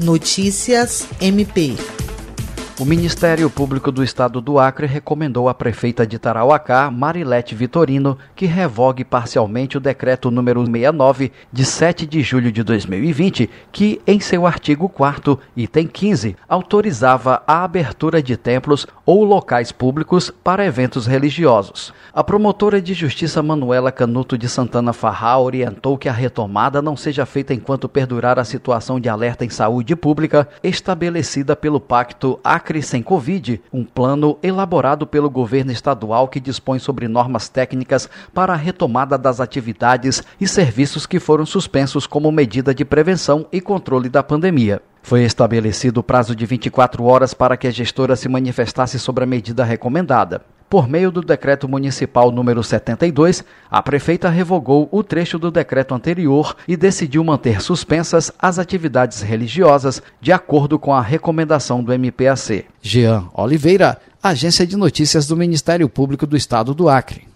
Notícias MP. O Ministério Público do Estado do Acre recomendou à prefeita de Tarauacá, Marilete Vitorino, que revogue parcialmente o decreto número 69 de 7 de julho de 2020, que, em seu artigo 4 item 15, autorizava a abertura de templos ou locais públicos para eventos religiosos. A promotora de justiça Manuela Canuto de Santana Farrá orientou que a retomada não seja feita enquanto perdurar a situação de alerta em saúde pública estabelecida pelo Pacto Acre Acre Sem Covid, um plano elaborado pelo governo estadual que dispõe sobre normas técnicas para a retomada das atividades e serviços que foram suspensos como medida de prevenção e controle da pandemia. Foi estabelecido o prazo de 24 horas para que a gestora se manifestasse sobre a medida recomendada. Por meio do decreto municipal número 72, a prefeita revogou o trecho do decreto anterior e decidiu manter suspensas as atividades religiosas de acordo com a recomendação do MPAC. Jean Oliveira, Agência de Notícias do Ministério Público do Estado do Acre.